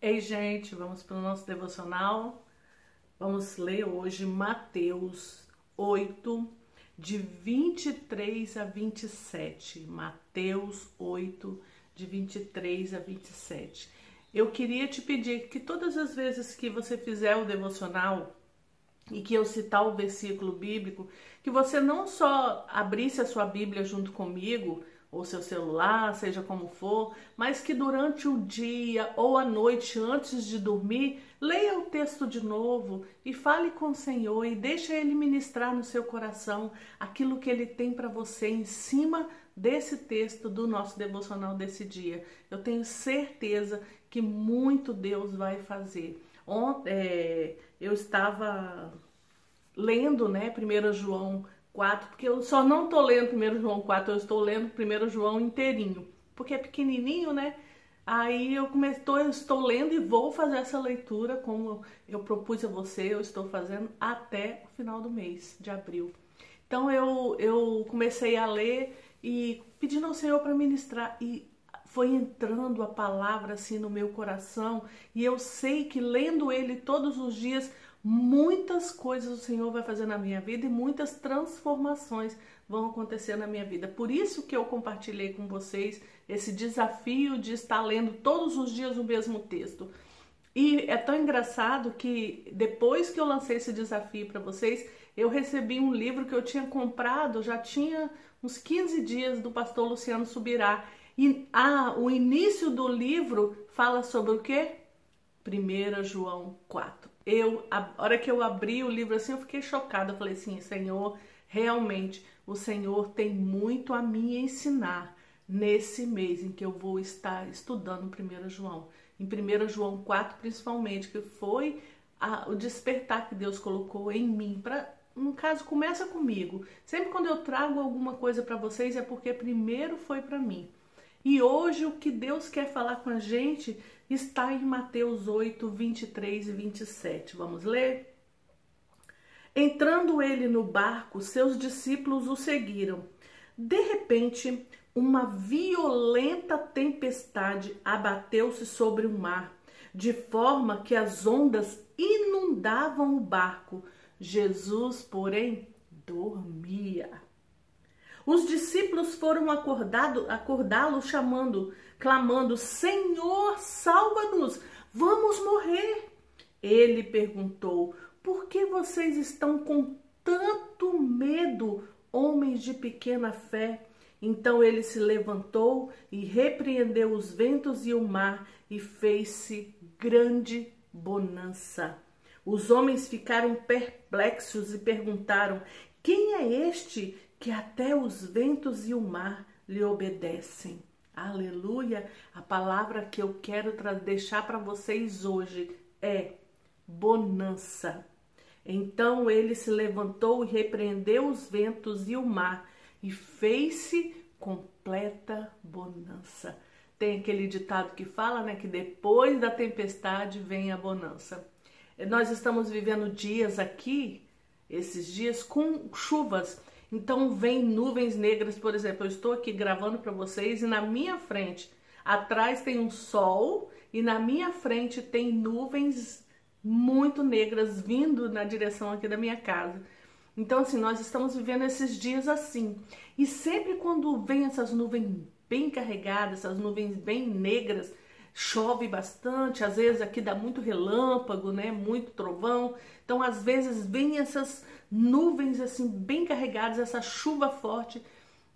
Ei, gente, vamos para o nosso devocional. Vamos ler hoje Mateus 8, de 23 a 27. Mateus 8, de 23 a 27. Eu queria te pedir que todas as vezes que você fizer o devocional e que eu citar o versículo bíblico, que você não só abrisse a sua Bíblia junto comigo, ou seu celular, seja como for, mas que durante o dia ou a noite antes de dormir, leia o texto de novo e fale com o Senhor e deixe ele ministrar no seu coração aquilo que ele tem para você em cima desse texto do nosso devocional desse dia. Eu tenho certeza que muito Deus vai fazer. Ontem é, eu estava lendo, né, 1 João 4, porque eu só não tô lendo 1 João 4, eu estou lendo 1 João inteirinho, porque é pequenininho, né? Aí eu comecei, eu estou lendo e vou fazer essa leitura como eu propus a você, eu estou fazendo até o final do mês de abril. Então eu, eu comecei a ler e pedindo ao Senhor para ministrar e foi entrando a palavra assim no meu coração e eu sei que lendo ele todos os dias muitas coisas o Senhor vai fazer na minha vida e muitas transformações vão acontecer na minha vida. Por isso que eu compartilhei com vocês esse desafio de estar lendo todos os dias o mesmo texto. E é tão engraçado que depois que eu lancei esse desafio para vocês, eu recebi um livro que eu tinha comprado, já tinha uns 15 dias do pastor Luciano Subirá. E ah, o início do livro fala sobre o quê? 1 João 4 eu, a hora que eu abri o livro assim, eu fiquei chocada. Eu falei assim, Senhor, realmente o Senhor tem muito a me ensinar nesse mês em que eu vou estar estudando 1 João. Em 1 João 4, principalmente, que foi a, o despertar que Deus colocou em mim para no caso, começa comigo. Sempre quando eu trago alguma coisa para vocês é porque primeiro foi para mim. E hoje o que Deus quer falar com a gente está em Mateus 8, 23 e 27. Vamos ler? Entrando ele no barco, seus discípulos o seguiram. De repente, uma violenta tempestade abateu-se sobre o mar, de forma que as ondas inundavam o barco. Jesus, porém, dormia. Os discípulos foram acordá-lo, chamando: clamando: Senhor, salva-nos, vamos morrer. Ele perguntou: Por que vocês estão com tanto medo, homens de pequena fé? Então ele se levantou e repreendeu os ventos e o mar, e fez-se grande bonança. Os homens ficaram perplexos e perguntaram: Quem é este que até os ventos e o mar lhe obedecem? Aleluia! A palavra que eu quero deixar para vocês hoje é bonança. Então ele se levantou e repreendeu os ventos e o mar e fez-se completa bonança. Tem aquele ditado que fala, né, que depois da tempestade vem a bonança. Nós estamos vivendo dias aqui, esses dias com chuvas então vem nuvens negras, por exemplo, eu estou aqui gravando para vocês e na minha frente, atrás tem um sol e na minha frente tem nuvens muito negras vindo na direção aqui da minha casa. Então assim, nós estamos vivendo esses dias assim. E sempre quando vem essas nuvens bem carregadas, essas nuvens bem negras, chove bastante, às vezes aqui dá muito relâmpago, né, muito trovão. Então, às vezes vem essas nuvens assim bem carregadas, essa chuva forte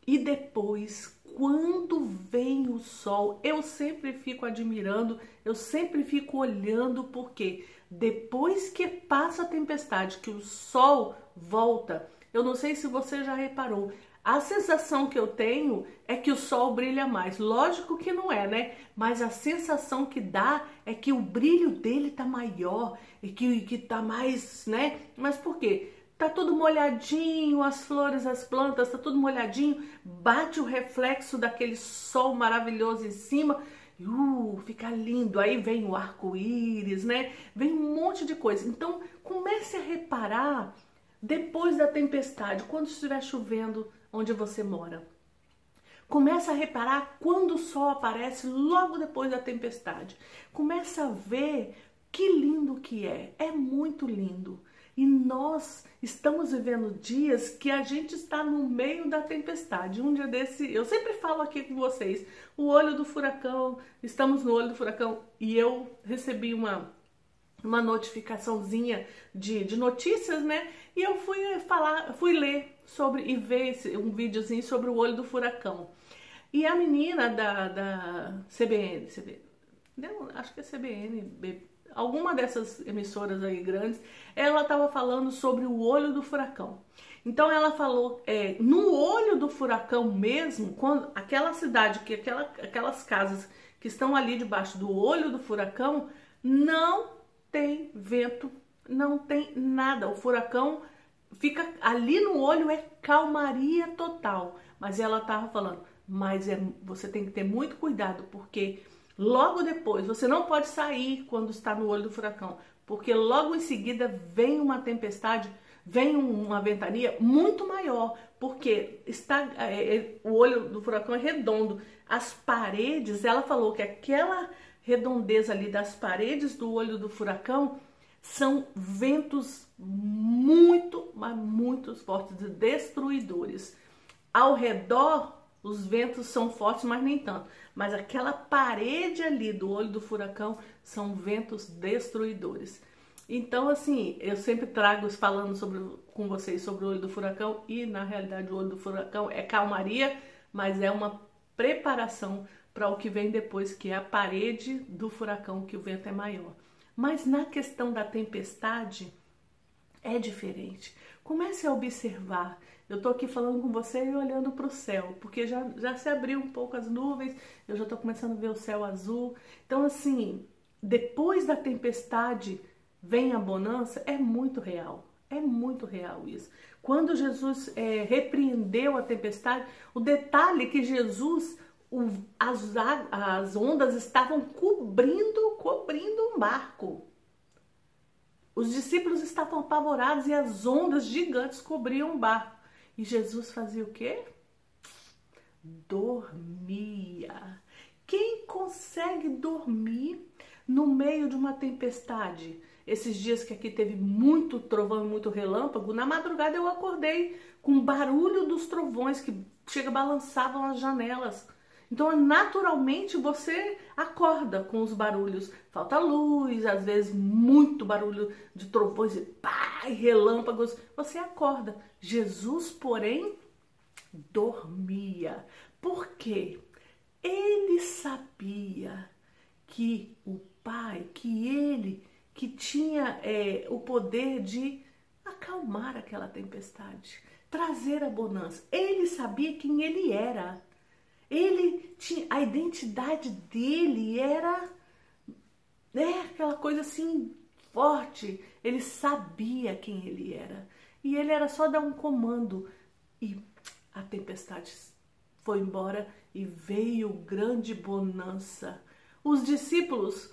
e depois quando vem o sol, eu sempre fico admirando, eu sempre fico olhando porque depois que passa a tempestade, que o sol volta, eu não sei se você já reparou, a sensação que eu tenho é que o sol brilha mais. Lógico que não é, né? Mas a sensação que dá é que o brilho dele tá maior e que, que tá mais, né? Mas por quê? Tá tudo molhadinho, as flores, as plantas, tá tudo molhadinho, bate o reflexo daquele sol maravilhoso em cima, uh, fica lindo. Aí vem o arco-íris, né? Vem um monte de coisa. Então, comece a reparar depois da tempestade, quando estiver chovendo onde você mora. Começa a reparar quando o sol aparece logo depois da tempestade. Começa a ver que lindo que é. É muito lindo. E nós estamos vivendo dias que a gente está no meio da tempestade. Um dia desse, eu sempre falo aqui com vocês, o olho do furacão, estamos no olho do furacão e eu recebi uma uma notificaçãozinha de, de notícias, né? E eu fui falar, fui ler sobre e ver esse, um videozinho sobre o olho do furacão. E a menina da, da CBN, CBN acho que é CBN, alguma dessas emissoras aí grandes, ela estava falando sobre o olho do furacão. Então ela falou, é, no olho do furacão mesmo, quando aquela cidade, que aquela, aquelas casas que estão ali debaixo do olho do furacão, não tem vento, não tem nada. O furacão fica ali no olho, é calmaria total. Mas ela estava falando, mas é, você tem que ter muito cuidado, porque Logo depois, você não pode sair quando está no olho do furacão, porque logo em seguida vem uma tempestade, vem uma ventania muito maior, porque está é, é, o olho do furacão é redondo. As paredes, ela falou que aquela redondeza ali das paredes do olho do furacão são ventos muito, mas muito fortes, destruidores. Ao redor os ventos são fortes, mas nem tanto. Mas aquela parede ali do olho do furacão são ventos destruidores. Então, assim, eu sempre trago falando sobre, com vocês sobre o olho do furacão e, na realidade, o olho do furacão é calmaria, mas é uma preparação para o que vem depois, que é a parede do furacão, que o vento é maior. Mas na questão da tempestade, é diferente. Comece a observar eu estou aqui falando com você e olhando para o céu, porque já, já se abriu um pouco as nuvens, eu já estou começando a ver o céu azul. Então, assim, depois da tempestade vem a bonança, é muito real. É muito real isso. Quando Jesus é, repreendeu a tempestade, o detalhe é que Jesus, o, as, as ondas estavam cobrindo, cobrindo um barco. Os discípulos estavam apavorados e as ondas gigantes cobriam o barco. E Jesus fazia o quê? Dormia. Quem consegue dormir no meio de uma tempestade? Esses dias que aqui teve muito trovão e muito relâmpago, na madrugada eu acordei com o barulho dos trovões que chega balançavam as janelas. Então, naturalmente, você acorda com os barulhos. Falta luz, às vezes muito barulho de trovões e pá, relâmpagos. Você acorda. Jesus, porém, dormia. Por quê? Ele sabia que o Pai, que ele, que tinha é, o poder de acalmar aquela tempestade, trazer a bonança. Ele sabia quem ele era. Ele tinha a identidade dele era né, aquela coisa assim forte. Ele sabia quem ele era. E ele era só dar um comando e a tempestade foi embora e veio grande bonança. Os discípulos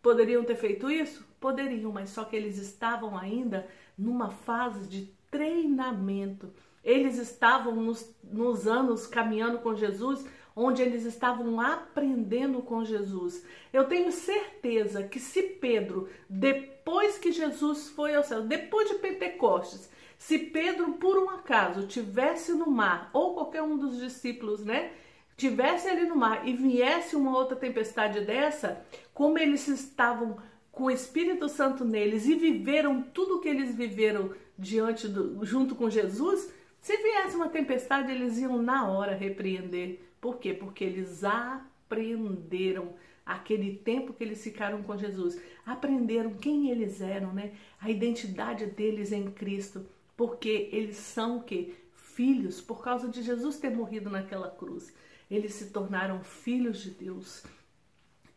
poderiam ter feito isso? Poderiam, mas só que eles estavam ainda numa fase de treinamento. Eles estavam nos, nos anos caminhando com Jesus, onde eles estavam aprendendo com Jesus. Eu tenho certeza que se Pedro, depois que Jesus foi ao céu, depois de Pentecostes, se Pedro, por um acaso, tivesse no mar, ou qualquer um dos discípulos, né? Tivesse ali no mar e viesse uma outra tempestade dessa, como eles estavam com o Espírito Santo neles e viveram tudo o que eles viveram diante do, junto com Jesus, se viesse uma tempestade, eles iam na hora repreender. Por quê? Porque eles aprenderam aquele tempo que eles ficaram com Jesus, aprenderam quem eles eram, né? A identidade deles em Cristo, porque eles são o quê? Filhos, por causa de Jesus ter morrido naquela cruz. Eles se tornaram filhos de Deus.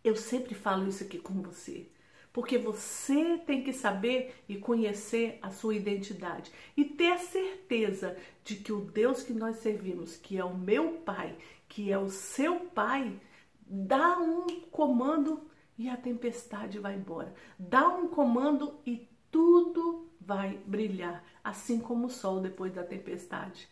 Eu sempre falo isso aqui com você porque você tem que saber e conhecer a sua identidade e ter a certeza de que o Deus que nós servimos, que é o meu Pai, que é o seu Pai, dá um comando e a tempestade vai embora. Dá um comando e tudo vai brilhar, assim como o sol depois da tempestade.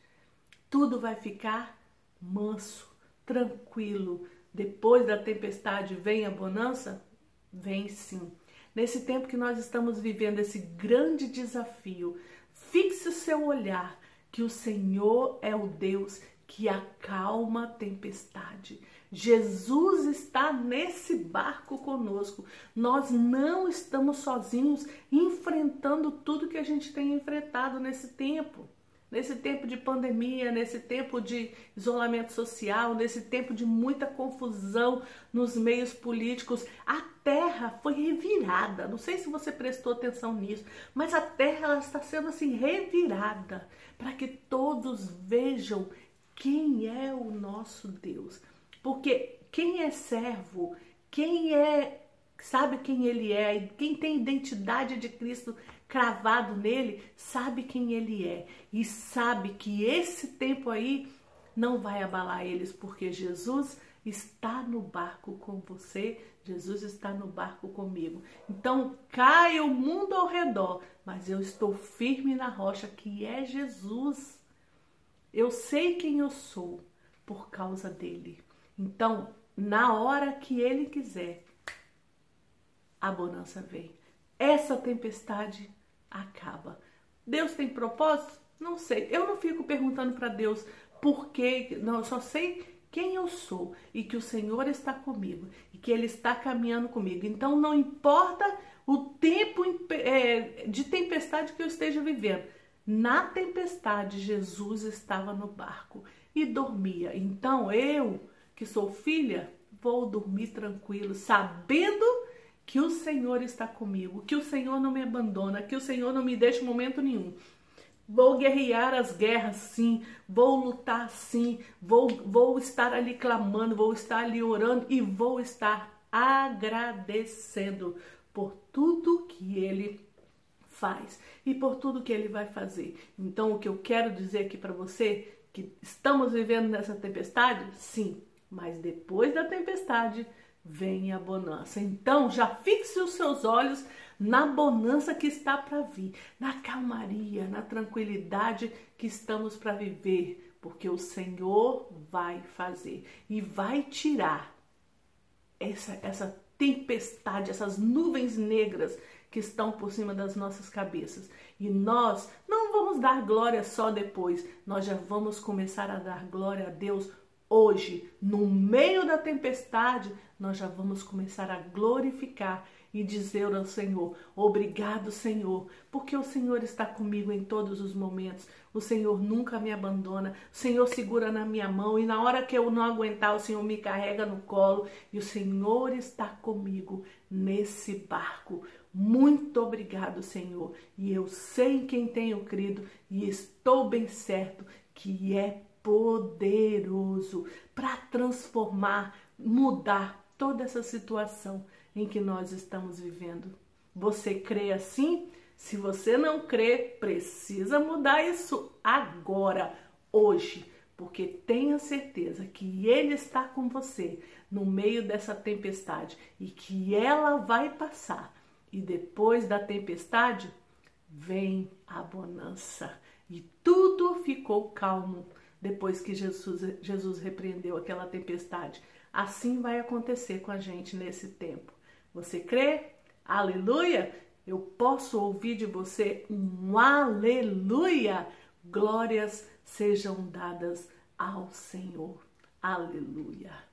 Tudo vai ficar manso, tranquilo. Depois da tempestade vem a bonança? Vem sim. Nesse tempo que nós estamos vivendo esse grande desafio, fixe o seu olhar que o Senhor é o Deus que acalma a tempestade. Jesus está nesse barco conosco. Nós não estamos sozinhos enfrentando tudo que a gente tem enfrentado nesse tempo. Nesse tempo de pandemia, nesse tempo de isolamento social, nesse tempo de muita confusão nos meios políticos, a terra foi revirada. Não sei se você prestou atenção nisso, mas a terra está sendo assim revirada para que todos vejam quem é o nosso Deus. Porque quem é servo, quem é, sabe quem ele é, quem tem identidade de Cristo cravado nele, sabe quem ele é e sabe que esse tempo aí não vai abalar eles, porque Jesus está no barco com você, Jesus está no barco comigo. Então cai o mundo ao redor, mas eu estou firme na rocha que é Jesus. Eu sei quem eu sou por causa dele. Então, na hora que ele quiser, a bonança vem. Essa tempestade acaba. Deus tem propósito? Não sei. Eu não fico perguntando para Deus por quê. Não, eu só sei quem eu sou e que o Senhor está comigo e que Ele está caminhando comigo. Então, não importa o tempo é, de tempestade que eu esteja vivendo. Na tempestade, Jesus estava no barco e dormia. Então, eu que sou filha, vou dormir tranquilo, sabendo que o Senhor está comigo, que o Senhor não me abandona, que o Senhor não me deixa em momento nenhum. Vou guerrear as guerras sim, vou lutar sim, vou, vou estar ali clamando, vou estar ali orando e vou estar agradecendo por tudo que Ele faz e por tudo que Ele vai fazer. Então, o que eu quero dizer aqui para você, que estamos vivendo nessa tempestade, sim, mas depois da tempestade vem a bonança. Então já fixe os seus olhos na bonança que está para vir, na calmaria, na tranquilidade que estamos para viver, porque o Senhor vai fazer e vai tirar essa, essa tempestade, essas nuvens negras que estão por cima das nossas cabeças. E nós não vamos dar glória só depois, nós já vamos começar a dar glória a Deus Hoje, no meio da tempestade, nós já vamos começar a glorificar e dizer ao Senhor: Obrigado, Senhor, porque o Senhor está comigo em todos os momentos. O Senhor nunca me abandona. O Senhor segura na minha mão e na hora que eu não aguentar, o Senhor me carrega no colo e o Senhor está comigo nesse barco. Muito obrigado, Senhor. E eu sei em quem tenho crido e estou bem certo que é poderoso para transformar, mudar toda essa situação em que nós estamos vivendo. Você crê assim? Se você não crê, precisa mudar isso agora, hoje, porque tenha certeza que Ele está com você no meio dessa tempestade e que ela vai passar. E depois da tempestade, vem a bonança e tudo ficou calmo depois que Jesus, Jesus repreendeu aquela tempestade. Assim vai acontecer com a gente nesse tempo. Você crê? Aleluia! Eu posso ouvir de você um aleluia! Glórias sejam dadas ao Senhor. Aleluia!